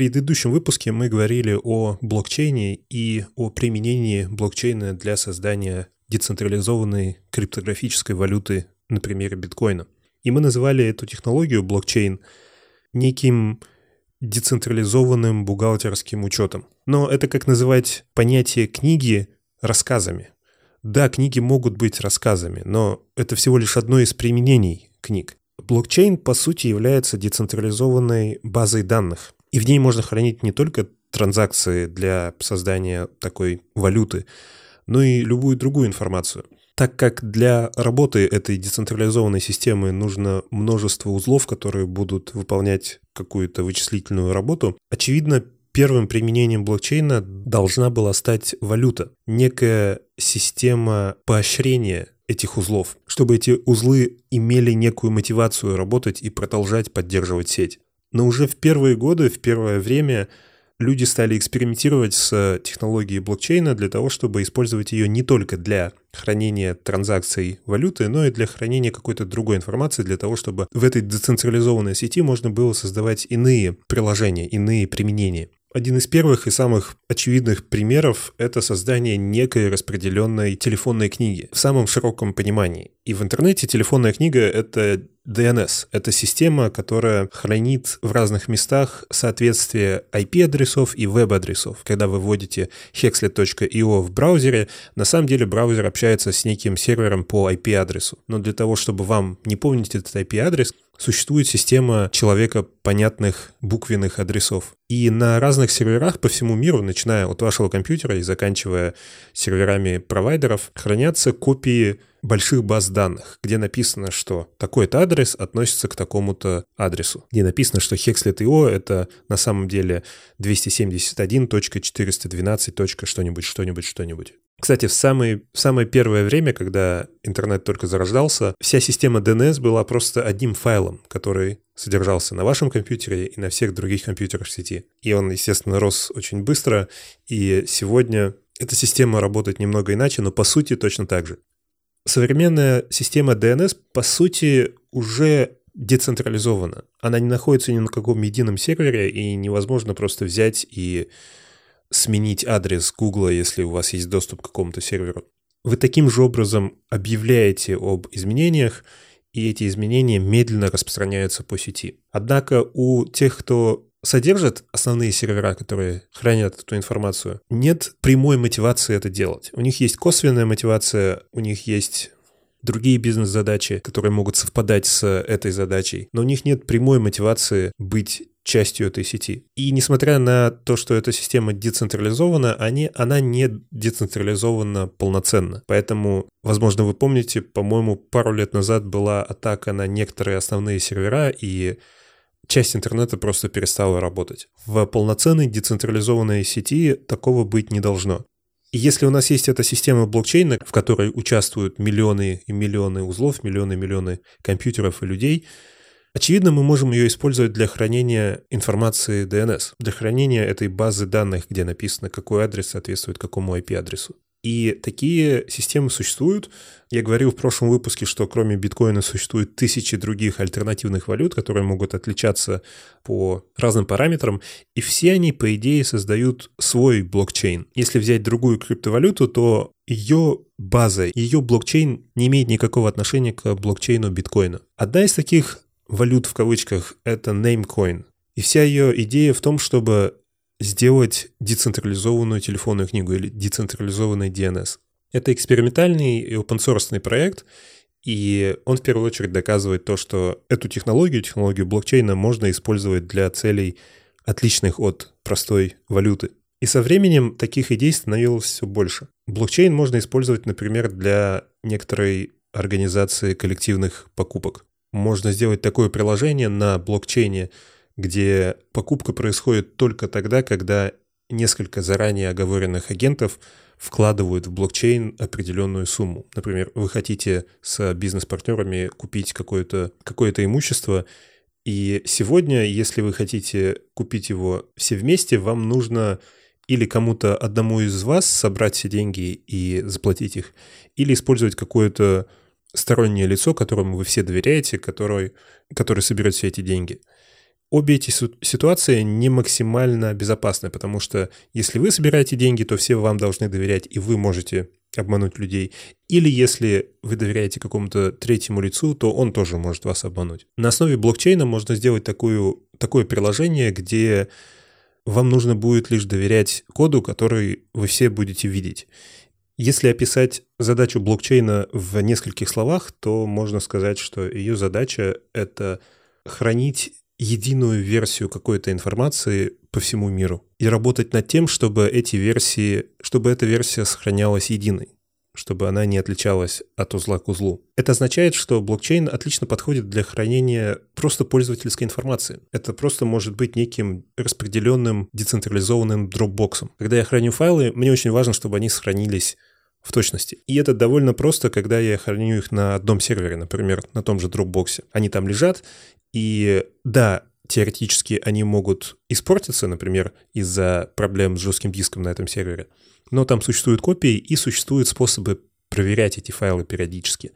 предыдущем выпуске мы говорили о блокчейне и о применении блокчейна для создания децентрализованной криптографической валюты на примере биткоина. И мы называли эту технологию блокчейн неким децентрализованным бухгалтерским учетом. Но это как называть понятие книги рассказами. Да, книги могут быть рассказами, но это всего лишь одно из применений книг. Блокчейн, по сути, является децентрализованной базой данных. И в ней можно хранить не только транзакции для создания такой валюты, но и любую другую информацию. Так как для работы этой децентрализованной системы нужно множество узлов, которые будут выполнять какую-то вычислительную работу, очевидно, первым применением блокчейна должна была стать валюта, некая система поощрения этих узлов, чтобы эти узлы имели некую мотивацию работать и продолжать поддерживать сеть. Но уже в первые годы, в первое время люди стали экспериментировать с технологией блокчейна для того, чтобы использовать ее не только для хранения транзакций валюты, но и для хранения какой-то другой информации, для того, чтобы в этой децентрализованной сети можно было создавать иные приложения, иные применения. Один из первых и самых очевидных примеров — это создание некой распределенной телефонной книги в самом широком понимании. И в интернете телефонная книга — это DNS. Это система, которая хранит в разных местах соответствие IP-адресов и веб-адресов. Когда вы вводите hexlet.io в браузере, на самом деле браузер общается с неким сервером по IP-адресу. Но для того, чтобы вам не помнить этот IP-адрес, существует система человека понятных буквенных адресов. И на разных серверах по всему миру, начиная от вашего компьютера и заканчивая серверами провайдеров, хранятся копии больших баз данных, где написано, что такой-то адрес относится к такому-то адресу. Где написано, что Hexlet.io — это на самом деле 271.412. что-нибудь, что-нибудь, что-нибудь. Кстати, в самое, в самое первое время, когда интернет только зарождался, вся система DNS была просто одним файлом, который содержался на вашем компьютере и на всех других компьютерах сети. И он, естественно, рос очень быстро, и сегодня эта система работает немного иначе, но по сути точно так же. Современная система DNS, по сути, уже децентрализована. Она не находится ни на каком едином сервере, и невозможно просто взять и сменить адрес Google, если у вас есть доступ к какому-то серверу. Вы таким же образом объявляете об изменениях, и эти изменения медленно распространяются по сети. Однако у тех, кто содержит основные сервера, которые хранят эту информацию, нет прямой мотивации это делать. У них есть косвенная мотивация, у них есть другие бизнес-задачи, которые могут совпадать с этой задачей, но у них нет прямой мотивации быть частью этой сети. И несмотря на то, что эта система децентрализована, они, она не децентрализована полноценно. Поэтому, возможно, вы помните, по-моему, пару лет назад была атака на некоторые основные сервера, и часть интернета просто перестала работать. В полноценной децентрализованной сети такого быть не должно. И если у нас есть эта система блокчейна, в которой участвуют миллионы и миллионы узлов, миллионы и миллионы компьютеров и людей, очевидно, мы можем ее использовать для хранения информации DNS, для хранения этой базы данных, где написано, какой адрес соответствует какому IP-адресу. И такие системы существуют. Я говорил в прошлом выпуске, что кроме биткоина существует тысячи других альтернативных валют, которые могут отличаться по разным параметрам, и все они, по идее, создают свой блокчейн. Если взять другую криптовалюту, то ее база, ее блокчейн не имеет никакого отношения к блокчейну биткоина. Одна из таких валют в кавычках — это Namecoin. И вся ее идея в том, чтобы сделать децентрализованную телефонную книгу или децентрализованный DNS. Это экспериментальный и open проект, и он в первую очередь доказывает то, что эту технологию, технологию блокчейна можно использовать для целей, отличных от простой валюты. И со временем таких идей становилось все больше. Блокчейн можно использовать, например, для некоторой организации коллективных покупок. Можно сделать такое приложение на блокчейне, где покупка происходит только тогда, когда несколько заранее оговоренных агентов вкладывают в блокчейн определенную сумму. Например, вы хотите с бизнес-партнерами купить какое-то какое имущество, и сегодня, если вы хотите купить его все вместе, вам нужно или кому-то одному из вас собрать все деньги и заплатить их, или использовать какое-то стороннее лицо, которому вы все доверяете, который, который соберет все эти деньги. обе эти ситуации не максимально безопасны, потому что если вы собираете деньги, то все вам должны доверять, и вы можете обмануть людей. Или если вы доверяете какому-то третьему лицу, то он тоже может вас обмануть. На основе блокчейна можно сделать такую, такое приложение, где вам нужно будет лишь доверять коду, который вы все будете видеть. Если описать задачу блокчейна в нескольких словах, то можно сказать, что ее задача — это хранить единую версию какой-то информации по всему миру и работать над тем, чтобы эти версии, чтобы эта версия сохранялась единой чтобы она не отличалась от узла к узлу. Это означает, что блокчейн отлично подходит для хранения просто пользовательской информации. Это просто может быть неким распределенным децентрализованным дропбоксом. Когда я храню файлы, мне очень важно, чтобы они сохранились в точности. И это довольно просто, когда я храню их на одном сервере, например, на том же Dropbox. Они там лежат, и да, теоретически они могут испортиться, например, из-за проблем с жестким диском на этом сервере. Но там существуют копии и существуют способы проверять эти файлы периодически,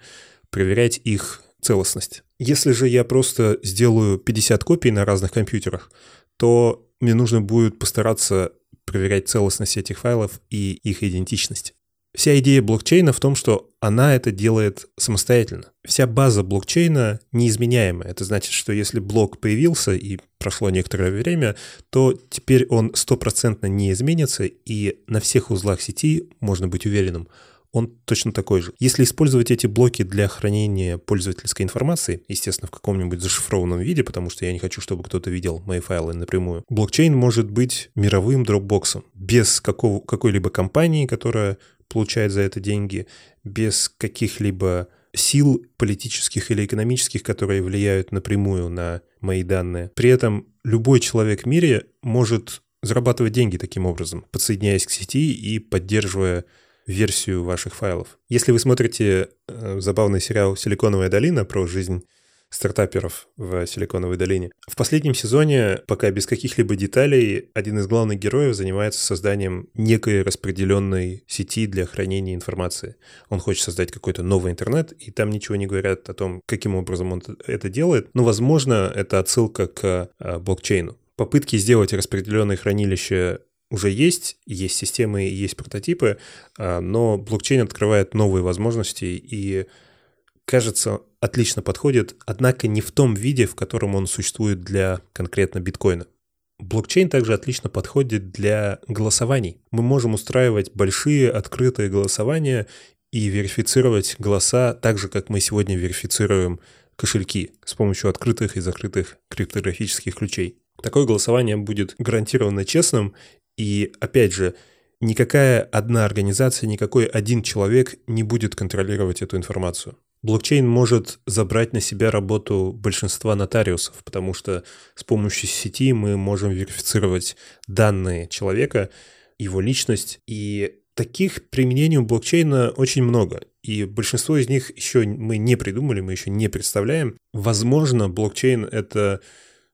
проверять их целостность. Если же я просто сделаю 50 копий на разных компьютерах, то мне нужно будет постараться проверять целостность этих файлов и их идентичность. Вся идея блокчейна в том, что она это делает самостоятельно. Вся база блокчейна неизменяемая. Это значит, что если блок появился и прошло некоторое время, то теперь он стопроцентно не изменится, и на всех узлах сети можно быть уверенным, он точно такой же. Если использовать эти блоки для хранения пользовательской информации, естественно, в каком-нибудь зашифрованном виде, потому что я не хочу, чтобы кто-то видел мои файлы напрямую, блокчейн может быть мировым дропбоксом без какого, какой-либо компании, которая получает за это деньги, без каких-либо сил политических или экономических, которые влияют напрямую на мои данные. При этом любой человек в мире может зарабатывать деньги таким образом, подсоединяясь к сети и поддерживая версию ваших файлов. Если вы смотрите э, забавный сериал «Силиконовая долина» про жизнь стартаперов в Силиконовой долине. В последнем сезоне, пока без каких-либо деталей, один из главных героев занимается созданием некой распределенной сети для хранения информации. Он хочет создать какой-то новый интернет, и там ничего не говорят о том, каким образом он это делает. Но, возможно, это отсылка к а, блокчейну. Попытки сделать распределенное хранилище уже есть, есть системы, есть прототипы, а, но блокчейн открывает новые возможности и кажется, отлично подходит, однако не в том виде, в котором он существует для конкретно биткоина. Блокчейн также отлично подходит для голосований. Мы можем устраивать большие открытые голосования и верифицировать голоса так же, как мы сегодня верифицируем кошельки с помощью открытых и закрытых криптографических ключей. Такое голосование будет гарантированно честным, и, опять же, никакая одна организация, никакой один человек не будет контролировать эту информацию. Блокчейн может забрать на себя работу большинства нотариусов, потому что с помощью сети мы можем верифицировать данные человека, его личность, и таких применений у блокчейна очень много. И большинство из них еще мы не придумали, мы еще не представляем. Возможно, блокчейн — это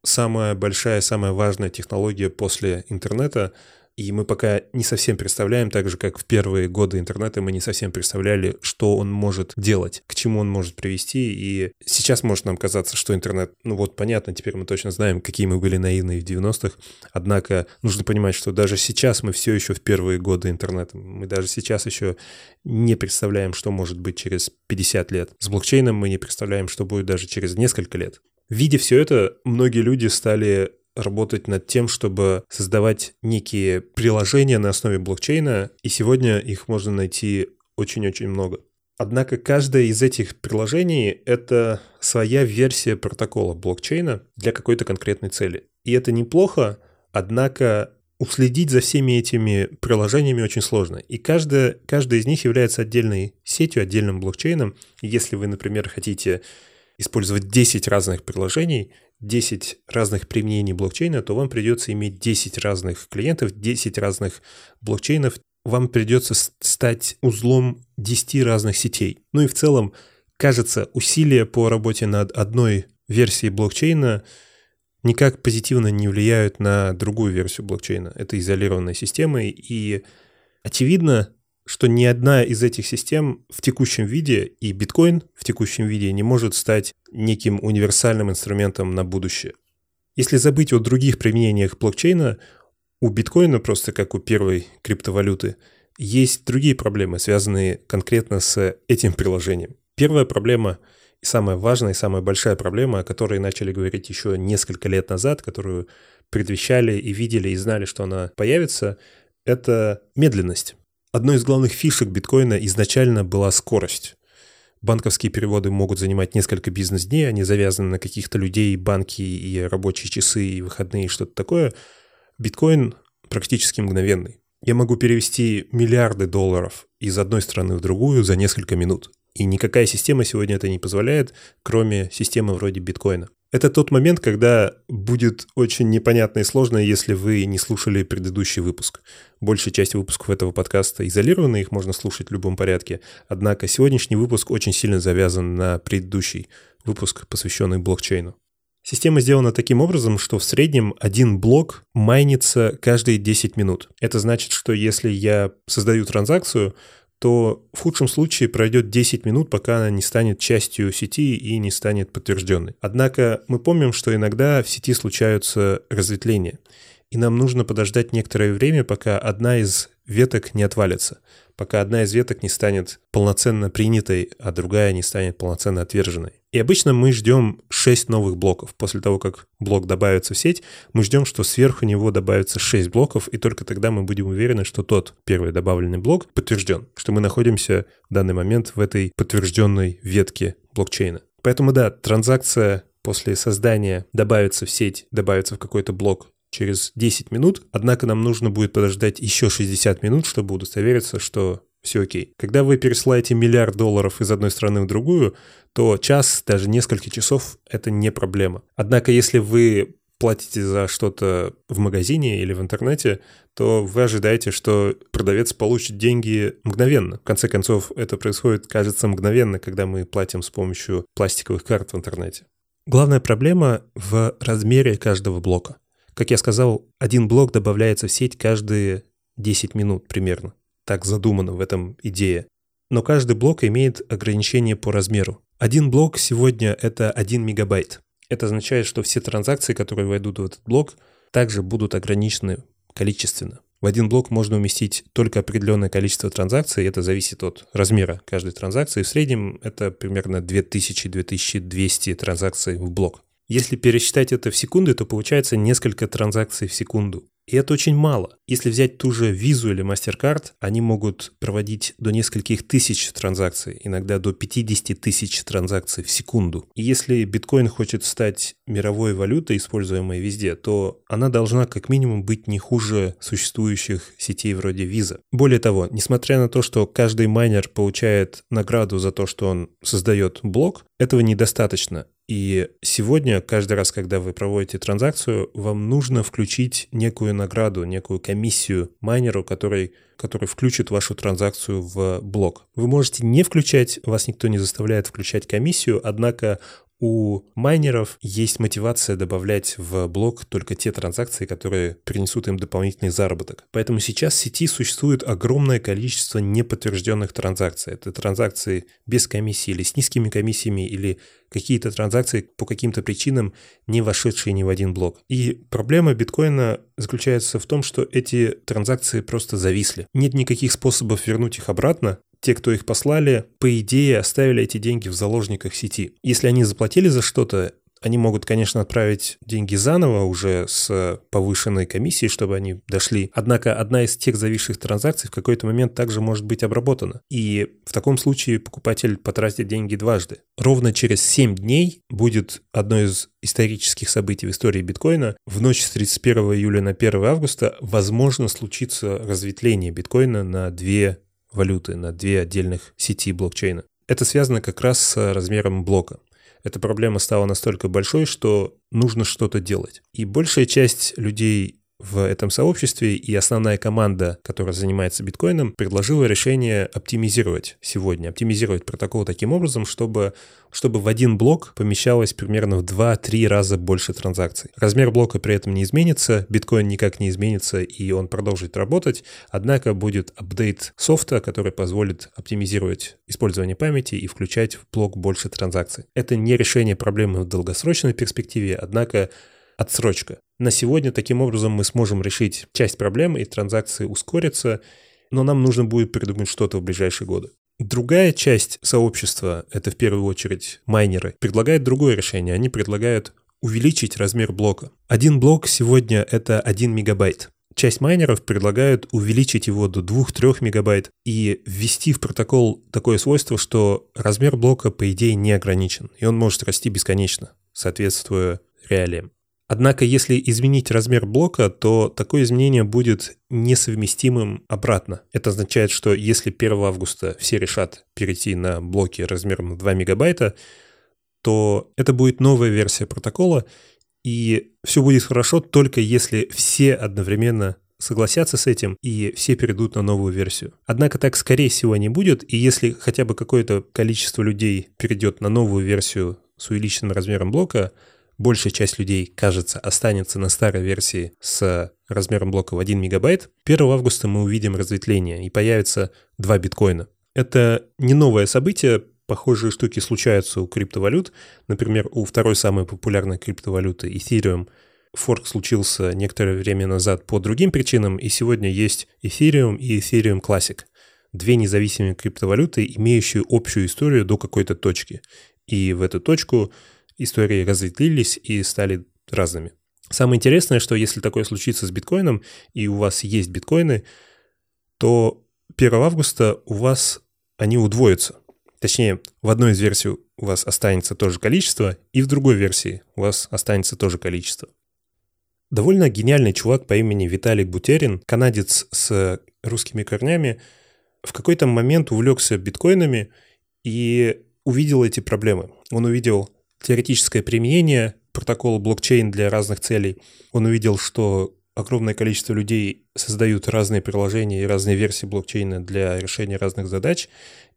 самая большая, самая важная технология после интернета — и мы пока не совсем представляем, так же как в первые годы интернета мы не совсем представляли, что он может делать, к чему он может привести. И сейчас может нам казаться, что интернет, ну вот понятно, теперь мы точно знаем, какие мы были наивные в 90-х. Однако нужно понимать, что даже сейчас мы все еще в первые годы интернета. Мы даже сейчас еще не представляем, что может быть через 50 лет. С блокчейном мы не представляем, что будет даже через несколько лет. Видя все это, многие люди стали работать над тем, чтобы создавать некие приложения на основе блокчейна, и сегодня их можно найти очень-очень много. Однако каждое из этих приложений — это своя версия протокола блокчейна для какой-то конкретной цели. И это неплохо, однако уследить за всеми этими приложениями очень сложно. И каждая, каждая из них является отдельной сетью, отдельным блокчейном. Если вы, например, хотите использовать 10 разных приложений, 10 разных применений блокчейна, то вам придется иметь 10 разных клиентов, 10 разных блокчейнов. Вам придется стать узлом 10 разных сетей. Ну и в целом, кажется, усилия по работе над одной версией блокчейна никак позитивно не влияют на другую версию блокчейна. Это изолированная система, и очевидно, что ни одна из этих систем в текущем виде и биткоин в текущем виде не может стать неким универсальным инструментом на будущее. Если забыть о других применениях блокчейна, у биткоина, просто как у первой криптовалюты, есть другие проблемы, связанные конкретно с этим приложением. Первая проблема и самая важная, и самая большая проблема, о которой начали говорить еще несколько лет назад, которую предвещали и видели, и знали, что она появится, это медленность. Одной из главных фишек биткоина изначально была скорость. Банковские переводы могут занимать несколько бизнес-дней, они завязаны на каких-то людей, банки и рабочие часы, и выходные, и что-то такое. Биткоин практически мгновенный. Я могу перевести миллиарды долларов из одной страны в другую за несколько минут. И никакая система сегодня это не позволяет, кроме системы вроде биткоина. Это тот момент, когда будет очень непонятно и сложно, если вы не слушали предыдущий выпуск. Большая часть выпусков этого подкаста изолированы, их можно слушать в любом порядке. Однако сегодняшний выпуск очень сильно завязан на предыдущий выпуск, посвященный блокчейну. Система сделана таким образом, что в среднем один блок майнится каждые 10 минут. Это значит, что если я создаю транзакцию, то в худшем случае пройдет 10 минут, пока она не станет частью сети и не станет подтвержденной. Однако мы помним, что иногда в сети случаются разветвления, и нам нужно подождать некоторое время, пока одна из веток не отвалится, пока одна из веток не станет полноценно принятой, а другая не станет полноценно отверженной. И обычно мы ждем 6 новых блоков. После того, как блок добавится в сеть, мы ждем, что сверху него добавится 6 блоков, и только тогда мы будем уверены, что тот первый добавленный блок подтвержден, что мы находимся в данный момент в этой подтвержденной ветке блокчейна. Поэтому да, транзакция после создания добавится в сеть, добавится в какой-то блок через 10 минут, однако нам нужно будет подождать еще 60 минут, чтобы удостовериться, что все окей. Когда вы пересылаете миллиард долларов из одной страны в другую, то час, даже несколько часов – это не проблема. Однако, если вы платите за что-то в магазине или в интернете, то вы ожидаете, что продавец получит деньги мгновенно. В конце концов, это происходит, кажется, мгновенно, когда мы платим с помощью пластиковых карт в интернете. Главная проблема в размере каждого блока. Как я сказал, один блок добавляется в сеть каждые 10 минут примерно так задумано в этом идее. Но каждый блок имеет ограничение по размеру. Один блок сегодня это 1 мегабайт. Это означает, что все транзакции, которые войдут в этот блок, также будут ограничены количественно. В один блок можно уместить только определенное количество транзакций, это зависит от размера каждой транзакции. В среднем это примерно 2000-2200 транзакций в блок. Если пересчитать это в секунды, то получается несколько транзакций в секунду. И это очень мало. Если взять ту же Visa или MasterCard, они могут проводить до нескольких тысяч транзакций, иногда до 50 тысяч транзакций в секунду. И если биткоин хочет стать мировой валютой, используемой везде, то она должна как минимум быть не хуже существующих сетей вроде Visa. Более того, несмотря на то, что каждый майнер получает награду за то, что он создает блок, этого недостаточно. И сегодня, каждый раз, когда вы проводите транзакцию, вам нужно включить некую награду, некую комиссию майнеру, который, который включит вашу транзакцию в блок. Вы можете не включать, вас никто не заставляет включать комиссию, однако у майнеров есть мотивация добавлять в блок только те транзакции, которые принесут им дополнительный заработок. Поэтому сейчас в сети существует огромное количество неподтвержденных транзакций. Это транзакции без комиссии или с низкими комиссиями, или какие-то транзакции по каким-то причинам не вошедшие ни в один блок. И проблема биткоина заключается в том, что эти транзакции просто зависли. Нет никаких способов вернуть их обратно, те, кто их послали, по идее оставили эти деньги в заложниках сети. Если они заплатили за что-то, они могут, конечно, отправить деньги заново уже с повышенной комиссией, чтобы они дошли. Однако одна из тех зависших транзакций в какой-то момент также может быть обработана. И в таком случае покупатель потратит деньги дважды. Ровно через 7 дней будет одно из исторических событий в истории биткоина. В ночь с 31 июля на 1 августа возможно случится разветвление биткоина на две валюты, на две отдельных сети блокчейна. Это связано как раз с размером блока. Эта проблема стала настолько большой, что нужно что-то делать. И большая часть людей в этом сообществе, и основная команда, которая занимается биткоином, предложила решение оптимизировать сегодня, оптимизировать протокол таким образом, чтобы, чтобы в один блок помещалось примерно в 2-3 раза больше транзакций. Размер блока при этом не изменится, биткоин никак не изменится, и он продолжит работать, однако будет апдейт софта, который позволит оптимизировать использование памяти и включать в блок больше транзакций. Это не решение проблемы в долгосрочной перспективе, однако отсрочка. На сегодня таким образом мы сможем решить часть проблем, и транзакции ускорятся, но нам нужно будет придумать что-то в ближайшие годы. Другая часть сообщества, это в первую очередь майнеры, предлагает другое решение. Они предлагают увеличить размер блока. Один блок сегодня это 1 мегабайт. Часть майнеров предлагают увеличить его до 2-3 мегабайт и ввести в протокол такое свойство, что размер блока, по идее, не ограничен, и он может расти бесконечно, соответствуя реалиям. Однако, если изменить размер блока, то такое изменение будет несовместимым обратно. Это означает, что если 1 августа все решат перейти на блоки размером 2 мегабайта, то это будет новая версия протокола, и все будет хорошо только если все одновременно согласятся с этим и все перейдут на новую версию. Однако так скорее всего не будет, и если хотя бы какое-то количество людей перейдет на новую версию с увеличенным размером блока, большая часть людей, кажется, останется на старой версии с размером блока в 1 мегабайт, 1 августа мы увидим разветвление и появится 2 биткоина. Это не новое событие, похожие штуки случаются у криптовалют. Например, у второй самой популярной криптовалюты Ethereum форк случился некоторое время назад по другим причинам, и сегодня есть Ethereum и Ethereum Classic. Две независимые криптовалюты, имеющие общую историю до какой-то точки. И в эту точку истории разветвились и стали разными. Самое интересное, что если такое случится с биткоином, и у вас есть биткоины, то 1 августа у вас они удвоятся. Точнее, в одной из версий у вас останется то же количество, и в другой версии у вас останется то же количество. Довольно гениальный чувак по имени Виталий Бутерин, канадец с русскими корнями, в какой-то момент увлекся биткоинами и увидел эти проблемы. Он увидел теоретическое применение протокола блокчейн для разных целей. Он увидел, что огромное количество людей создают разные приложения и разные версии блокчейна для решения разных задач.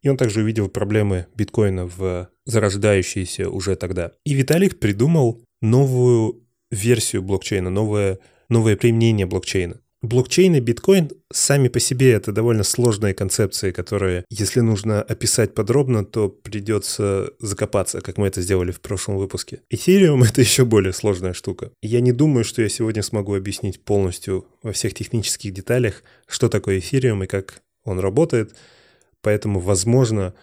И он также увидел проблемы биткоина в зарождающиеся уже тогда. И Виталик придумал новую версию блокчейна, новое, новое применение блокчейна. Блокчейн и биткоин сами по себе это довольно сложные концепции, которые, если нужно описать подробно, то придется закопаться, как мы это сделали в прошлом выпуске. Эфириум — это еще более сложная штука. Я не думаю, что я сегодня смогу объяснить полностью во всех технических деталях, что такое эфириум и как он работает, поэтому, возможно,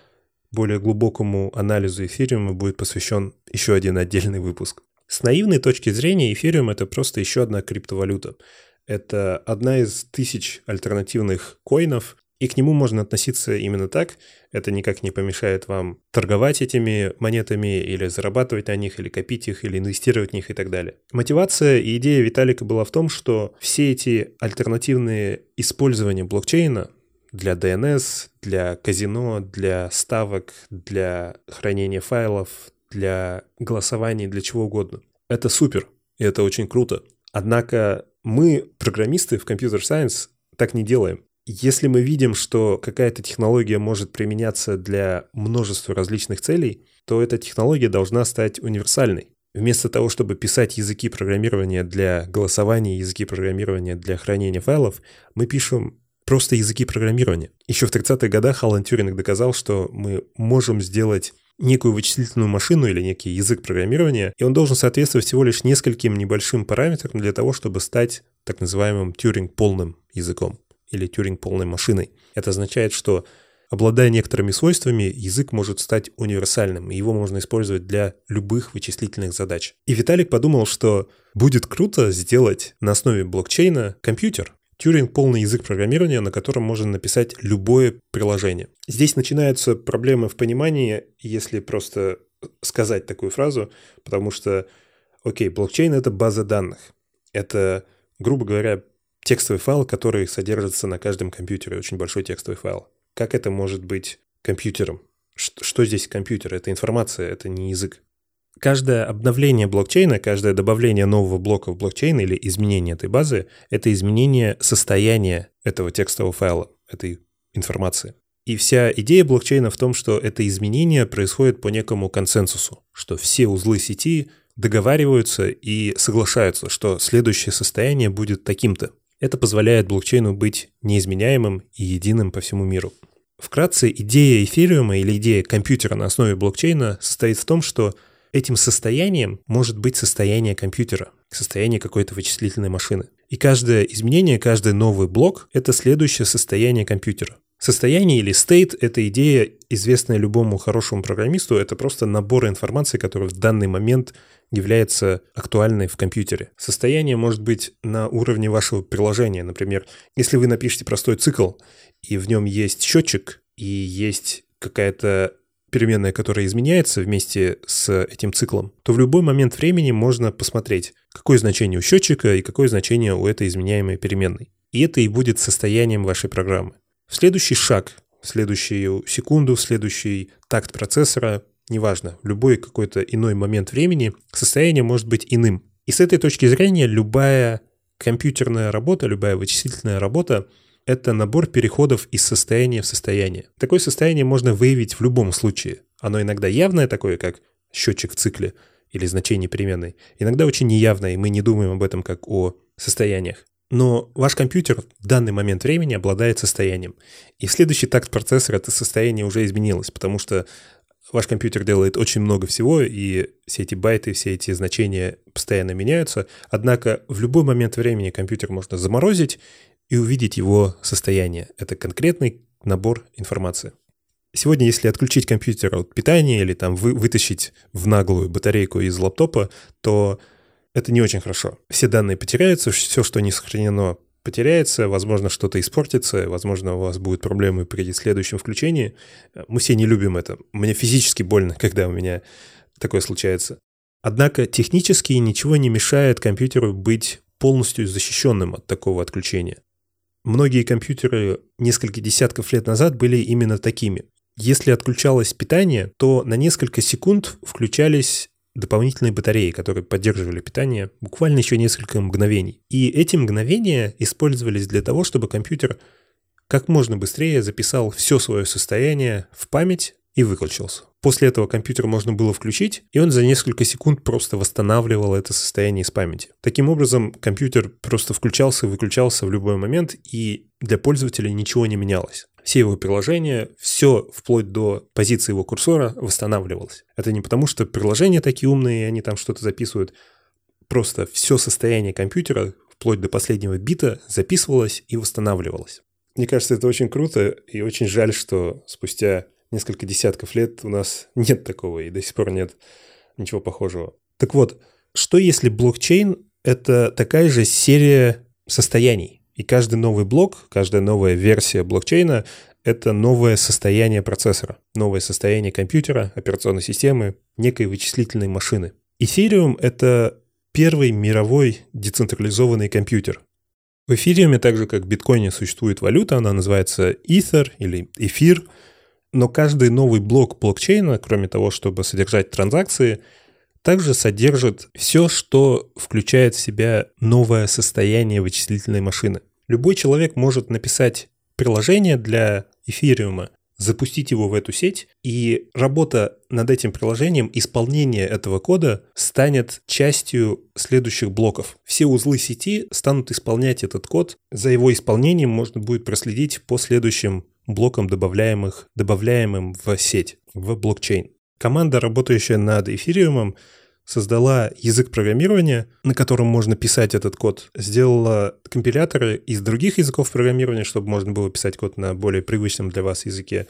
более глубокому анализу эфириума будет посвящен еще один отдельный выпуск. С наивной точки зрения эфириум — это просто еще одна криптовалюта — это одна из тысяч альтернативных коинов, и к нему можно относиться именно так. Это никак не помешает вам торговать этими монетами или зарабатывать на них, или копить их, или инвестировать в них и так далее. Мотивация и идея Виталика была в том, что все эти альтернативные использования блокчейна для DNS, для казино, для ставок, для хранения файлов, для голосований, для чего угодно. Это супер, и это очень круто. Однако мы, программисты в Computer Science, так не делаем. Если мы видим, что какая-то технология может применяться для множества различных целей, то эта технология должна стать универсальной. Вместо того, чтобы писать языки программирования для голосования, языки программирования для хранения файлов, мы пишем просто языки программирования. Еще в 30-х годах Алан Тюринг доказал, что мы можем сделать некую вычислительную машину или некий язык программирования, и он должен соответствовать всего лишь нескольким небольшим параметрам для того, чтобы стать так называемым Тюринг-полным языком или Тюринг-полной машиной. Это означает, что Обладая некоторыми свойствами, язык может стать универсальным, и его можно использовать для любых вычислительных задач. И Виталик подумал, что будет круто сделать на основе блокчейна компьютер, Тюринг — полный язык программирования, на котором можно написать любое приложение. Здесь начинаются проблемы в понимании, если просто сказать такую фразу, потому что, окей, блокчейн — это база данных. Это, грубо говоря, текстовый файл, который содержится на каждом компьютере, очень большой текстовый файл. Как это может быть компьютером? Что здесь компьютер? Это информация, это не язык каждое обновление блокчейна, каждое добавление нового блока в блокчейн или изменение этой базы — это изменение состояния этого текстового файла, этой информации. И вся идея блокчейна в том, что это изменение происходит по некому консенсусу, что все узлы сети договариваются и соглашаются, что следующее состояние будет таким-то. Это позволяет блокчейну быть неизменяемым и единым по всему миру. Вкратце, идея эфириума или идея компьютера на основе блокчейна состоит в том, что Этим состоянием может быть состояние компьютера. состояние какой-то вычислительной машины. И каждое изменение, каждый новый блок — это следующее состояние компьютера. Состояние или state — это идея, известная любому хорошему программисту, это просто набор информации, который в данный момент является актуальной в компьютере. Состояние может быть на уровне вашего приложения. Например, если вы напишете простой цикл, и в нем есть счетчик, и есть какая-то переменная, которая изменяется вместе с этим циклом, то в любой момент времени можно посмотреть, какое значение у счетчика и какое значение у этой изменяемой переменной. И это и будет состоянием вашей программы. В следующий шаг, в следующую секунду, в следующий такт процессора, неважно, в любой какой-то иной момент времени, состояние может быть иным. И с этой точки зрения любая компьютерная работа, любая вычислительная работа — это набор переходов из состояния в состояние. Такое состояние можно выявить в любом случае. Оно иногда явное такое, как счетчик в цикле или значение переменной. Иногда очень неявное, и мы не думаем об этом как о состояниях. Но ваш компьютер в данный момент времени обладает состоянием. И в следующий такт процессора это состояние уже изменилось, потому что ваш компьютер делает очень много всего, и все эти байты, все эти значения постоянно меняются. Однако в любой момент времени компьютер можно заморозить и увидеть его состояние. Это конкретный набор информации. Сегодня, если отключить компьютер от питания или там вы, вытащить в наглую батарейку из лаптопа, то это не очень хорошо. Все данные потеряются, все, что не сохранено, потеряется, возможно, что-то испортится, возможно, у вас будут проблемы при следующем включении. Мы все не любим это. Мне физически больно, когда у меня такое случается. Однако технически ничего не мешает компьютеру быть полностью защищенным от такого отключения. Многие компьютеры несколько десятков лет назад были именно такими. Если отключалось питание, то на несколько секунд включались дополнительные батареи, которые поддерживали питание буквально еще несколько мгновений. И эти мгновения использовались для того, чтобы компьютер как можно быстрее записал все свое состояние в память и выключился. После этого компьютер можно было включить, и он за несколько секунд просто восстанавливал это состояние из памяти. Таким образом, компьютер просто включался и выключался в любой момент, и для пользователя ничего не менялось все его приложения, все вплоть до позиции его курсора восстанавливалось. Это не потому, что приложения такие умные, и они там что-то записывают. Просто все состояние компьютера, вплоть до последнего бита, записывалось и восстанавливалось. Мне кажется, это очень круто, и очень жаль, что спустя несколько десятков лет у нас нет такого, и до сих пор нет ничего похожего. Так вот, что если блокчейн — это такая же серия состояний? И каждый новый блок, каждая новая версия блокчейна — это новое состояние процессора, новое состояние компьютера, операционной системы, некой вычислительной машины. Ethereum — это первый мировой децентрализованный компьютер. В эфириуме, так же как в биткоине, существует валюта, она называется Ether или эфир, но каждый новый блок блокчейна, кроме того, чтобы содержать транзакции, также содержит все, что включает в себя новое состояние вычислительной машины. Любой человек может написать приложение для эфириума, запустить его в эту сеть, и работа над этим приложением, исполнение этого кода станет частью следующих блоков. Все узлы сети станут исполнять этот код. За его исполнением можно будет проследить по следующим блокам, добавляемых, добавляемым в сеть, в блокчейн. Команда, работающая над эфириумом, создала язык программирования, на котором можно писать этот код, сделала компиляторы из других языков программирования, чтобы можно было писать код на более привычном для вас языке,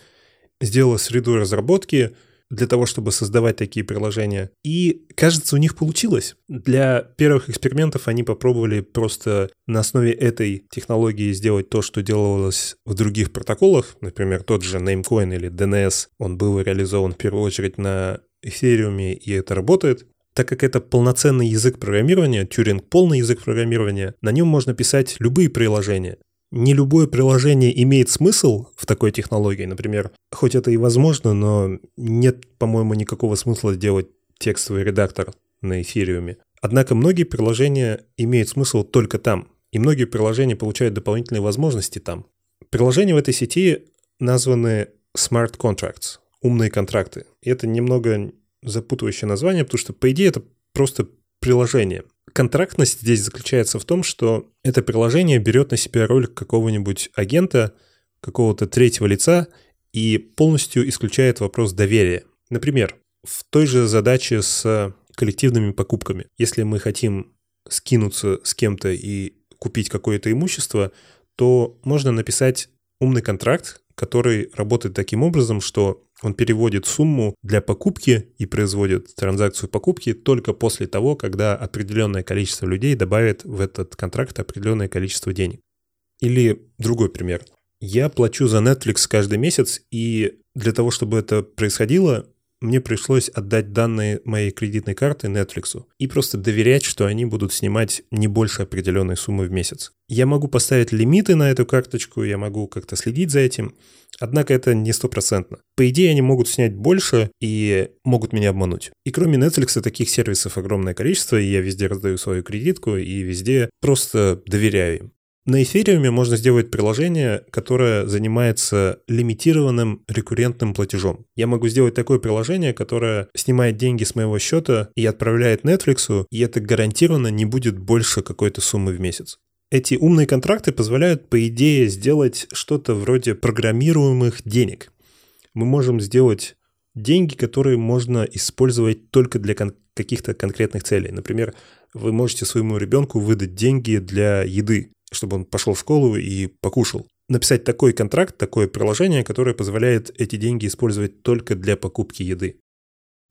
сделала среду разработки для того, чтобы создавать такие приложения. И, кажется, у них получилось. Для первых экспериментов они попробовали просто на основе этой технологии сделать то, что делалось в других протоколах. Например, тот же Namecoin или DNS, он был реализован в первую очередь на Ethereum, и это работает. Так как это полноценный язык программирования, Тюринг полный язык программирования, на нем можно писать любые приложения. Не любое приложение имеет смысл в такой технологии. Например, хоть это и возможно, но нет, по-моему, никакого смысла делать текстовый редактор на эфириуме. Однако многие приложения имеют смысл только там, и многие приложения получают дополнительные возможности там. Приложения в этой сети названы Smart Contracts, умные контракты. И это немного запутывающее название, потому что, по идее, это просто приложение. Контрактность здесь заключается в том, что это приложение берет на себя роль какого-нибудь агента, какого-то третьего лица и полностью исключает вопрос доверия. Например, в той же задаче с коллективными покупками. Если мы хотим скинуться с кем-то и купить какое-то имущество, то можно написать умный контракт, который работает таким образом, что он переводит сумму для покупки и производит транзакцию покупки только после того, когда определенное количество людей добавит в этот контракт определенное количество денег. Или другой пример. Я плачу за Netflix каждый месяц, и для того, чтобы это происходило, мне пришлось отдать данные моей кредитной карты Netflix и просто доверять, что они будут снимать не больше определенной суммы в месяц. Я могу поставить лимиты на эту карточку, я могу как-то следить за этим, однако это не стопроцентно. По идее, они могут снять больше и могут меня обмануть. И кроме Netflix таких сервисов огромное количество, и я везде раздаю свою кредитку и везде просто доверяю им. На эфириуме можно сделать приложение, которое занимается лимитированным рекуррентным платежом. Я могу сделать такое приложение, которое снимает деньги с моего счета и отправляет Netflix, и это гарантированно не будет больше какой-то суммы в месяц. Эти умные контракты позволяют, по идее, сделать что-то вроде программируемых денег. Мы можем сделать деньги, которые можно использовать только для кон- каких-то конкретных целей. Например, вы можете своему ребенку выдать деньги для еды чтобы он пошел в школу и покушал. Написать такой контракт, такое приложение, которое позволяет эти деньги использовать только для покупки еды.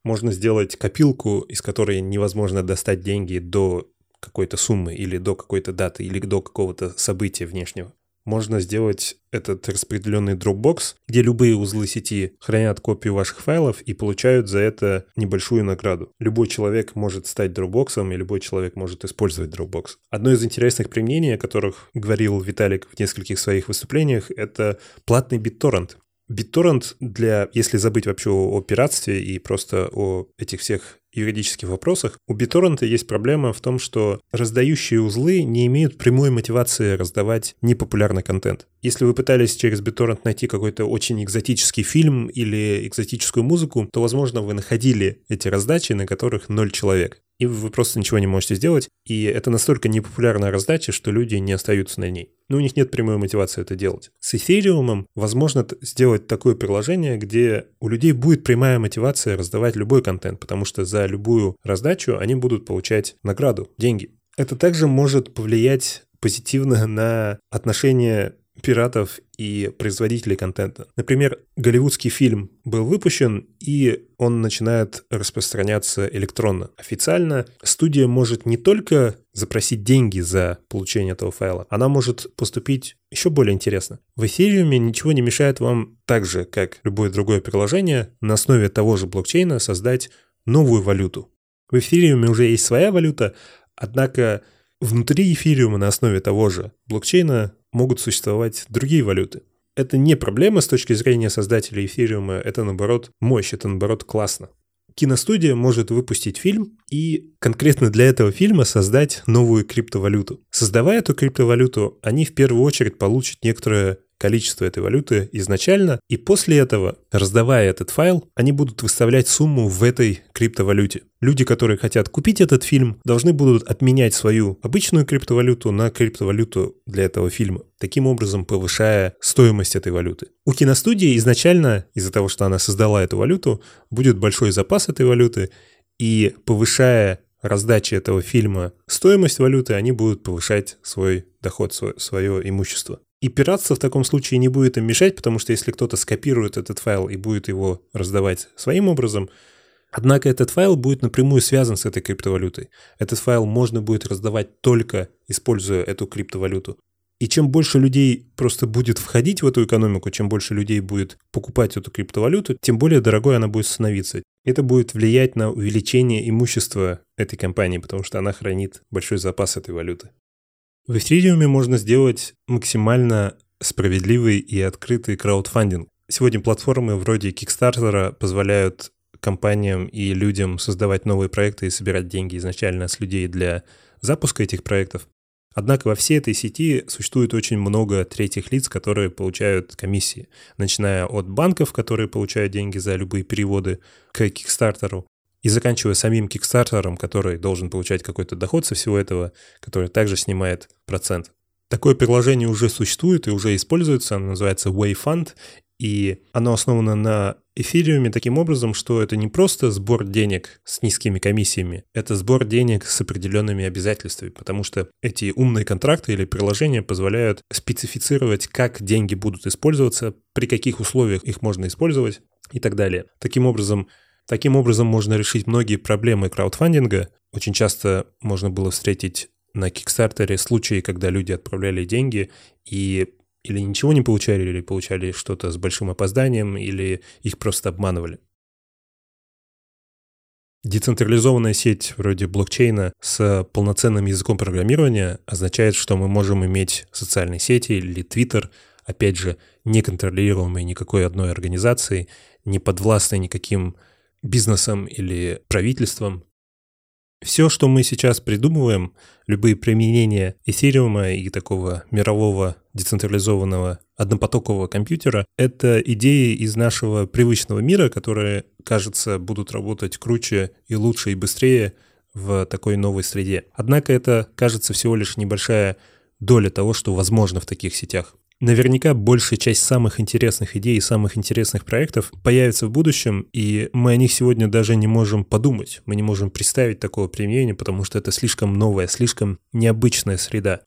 Можно сделать копилку, из которой невозможно достать деньги до какой-то суммы или до какой-то даты или до какого-то события внешнего можно сделать этот распределенный Dropbox, где любые узлы сети хранят копию ваших файлов и получают за это небольшую награду. Любой человек может стать Dropbox, и любой человек может использовать Dropbox. Одно из интересных применений, о которых говорил Виталик в нескольких своих выступлениях, это платный BitTorrent. BitTorrent для, если забыть вообще о, о пиратстве и просто о этих всех юридических вопросах, у BitTorrent есть проблема в том, что раздающие узлы не имеют прямой мотивации раздавать непопулярный контент. Если вы пытались через BitTorrent найти какой-то очень экзотический фильм или экзотическую музыку, то, возможно, вы находили эти раздачи, на которых ноль человек и вы просто ничего не можете сделать. И это настолько непопулярная раздача, что люди не остаются на ней. Но у них нет прямой мотивации это делать. С эфириумом возможно сделать такое приложение, где у людей будет прямая мотивация раздавать любой контент, потому что за любую раздачу они будут получать награду, деньги. Это также может повлиять позитивно на отношение пиратов и производителей контента. Например, голливудский фильм был выпущен, и он начинает распространяться электронно. Официально студия может не только запросить деньги за получение этого файла, она может поступить еще более интересно. В Ethereum ничего не мешает вам так же, как любое другое приложение, на основе того же блокчейна создать новую валюту. В Ethereum уже есть своя валюта, однако внутри эфириума на основе того же блокчейна могут существовать другие валюты. Это не проблема с точки зрения создателей эфириума, это наоборот мощь, это наоборот классно. Киностудия может выпустить фильм и конкретно для этого фильма создать новую криптовалюту. Создавая эту криптовалюту, они в первую очередь получат некоторое количество этой валюты изначально, и после этого, раздавая этот файл, они будут выставлять сумму в этой криптовалюте. Люди, которые хотят купить этот фильм, должны будут отменять свою обычную криптовалюту на криптовалюту для этого фильма, таким образом повышая стоимость этой валюты. У киностудии изначально, из-за того, что она создала эту валюту, будет большой запас этой валюты, и повышая раздачи этого фильма стоимость валюты, они будут повышать свой доход, свое, свое имущество. И пиратство в таком случае не будет им мешать, потому что если кто-то скопирует этот файл и будет его раздавать своим образом, однако этот файл будет напрямую связан с этой криптовалютой. Этот файл можно будет раздавать только используя эту криптовалюту. И чем больше людей просто будет входить в эту экономику, чем больше людей будет покупать эту криптовалюту, тем более дорогой она будет становиться. Это будет влиять на увеличение имущества этой компании, потому что она хранит большой запас этой валюты. В Ethereum можно сделать максимально справедливый и открытый краудфандинг. Сегодня платформы вроде Kickstarter позволяют компаниям и людям создавать новые проекты и собирать деньги изначально с людей для запуска этих проектов. Однако во всей этой сети существует очень много третьих лиц, которые получают комиссии, начиная от банков, которые получают деньги за любые переводы к Kickstarter, и заканчивая самим Кикстартером, который должен получать какой-то доход со всего этого, который также снимает процент. Такое приложение уже существует и уже используется, оно называется Wayfund, и оно основано на эфириуме таким образом, что это не просто сбор денег с низкими комиссиями, это сбор денег с определенными обязательствами, потому что эти умные контракты или приложения позволяют специфицировать, как деньги будут использоваться, при каких условиях их можно использовать и так далее. Таким образом, таким образом можно решить многие проблемы краудфандинга. Очень часто можно было встретить на Кикстартере случаи, когда люди отправляли деньги и или ничего не получали, или получали что-то с большим опозданием, или их просто обманывали. Децентрализованная сеть вроде блокчейна с полноценным языком программирования означает, что мы можем иметь социальные сети или Twitter, опять же, не контролируемые никакой одной организацией, не подвластные никаким бизнесом или правительством, все, что мы сейчас придумываем, любые применения эфириума и такого мирового децентрализованного однопотокового компьютера, это идеи из нашего привычного мира, которые, кажется, будут работать круче и лучше и быстрее в такой новой среде. Однако это, кажется, всего лишь небольшая доля того, что возможно в таких сетях. Наверняка большая часть самых интересных идей и самых интересных проектов появится в будущем, и мы о них сегодня даже не можем подумать. Мы не можем представить такого применения, потому что это слишком новая, слишком необычная среда.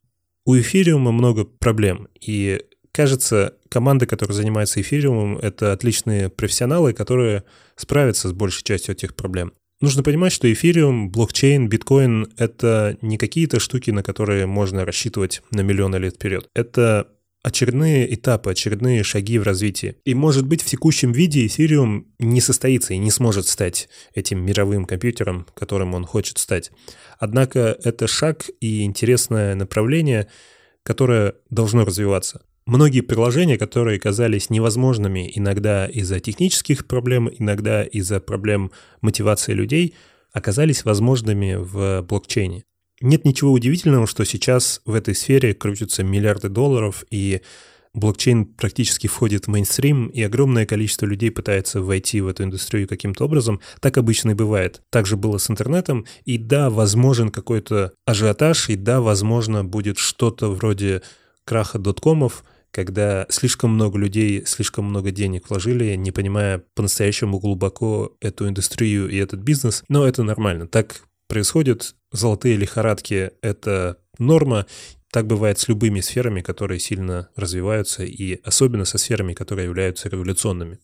У эфириума много проблем, и кажется, команда, которая занимается эфириумом, это отличные профессионалы, которые справятся с большей частью этих проблем. Нужно понимать, что эфириум, блокчейн, биткоин — это не какие-то штуки, на которые можно рассчитывать на миллионы лет вперед. Это очередные этапы, очередные шаги в развитии. И, может быть, в текущем виде Ethereum не состоится и не сможет стать этим мировым компьютером, которым он хочет стать. Однако это шаг и интересное направление, которое должно развиваться. Многие приложения, которые казались невозможными иногда из-за технических проблем, иногда из-за проблем мотивации людей, оказались возможными в блокчейне. Нет ничего удивительного, что сейчас в этой сфере крутятся миллиарды долларов, и блокчейн практически входит в мейнстрим, и огромное количество людей пытается войти в эту индустрию каким-то образом. Так обычно и бывает. Так же было с интернетом, и да, возможен какой-то ажиотаж, и да, возможно, будет что-то вроде краха доткомов, когда слишком много людей, слишком много денег вложили, не понимая по-настоящему глубоко эту индустрию и этот бизнес. Но это нормально. Так происходит. Золотые лихорадки — это норма. Так бывает с любыми сферами, которые сильно развиваются, и особенно со сферами, которые являются революционными.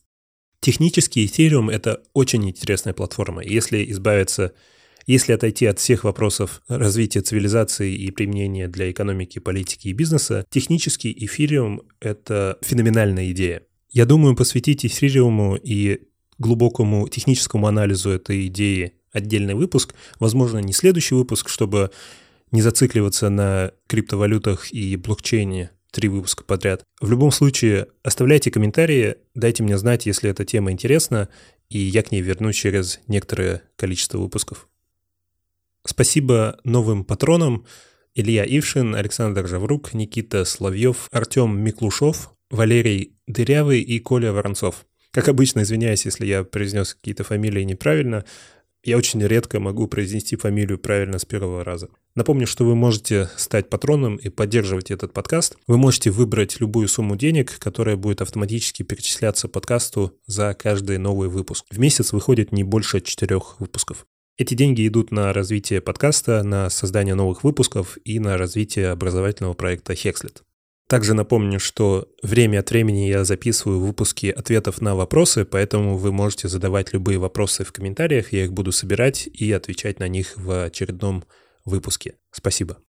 Технически Ethereum — это очень интересная платформа. Если избавиться, если отойти от всех вопросов развития цивилизации и применения для экономики, политики и бизнеса, технически Ethereum — это феноменальная идея. Я думаю, посвятить Ethereum и глубокому техническому анализу этой идеи отдельный выпуск, возможно, не следующий выпуск, чтобы не зацикливаться на криптовалютах и блокчейне три выпуска подряд. В любом случае, оставляйте комментарии, дайте мне знать, если эта тема интересна, и я к ней вернусь через некоторое количество выпусков. Спасибо новым патронам Илья Ившин, Александр Жаврук, Никита Славьев, Артем Миклушов, Валерий Дырявый и Коля Воронцов. Как обычно, извиняюсь, если я произнес какие-то фамилии неправильно. Я очень редко могу произнести фамилию правильно с первого раза. Напомню, что вы можете стать патроном и поддерживать этот подкаст. Вы можете выбрать любую сумму денег, которая будет автоматически перечисляться подкасту за каждый новый выпуск. В месяц выходит не больше четырех выпусков. Эти деньги идут на развитие подкаста, на создание новых выпусков и на развитие образовательного проекта Hexlet. Также напомню, что время от времени я записываю выпуски ответов на вопросы, поэтому вы можете задавать любые вопросы в комментариях, я их буду собирать и отвечать на них в очередном выпуске. Спасибо.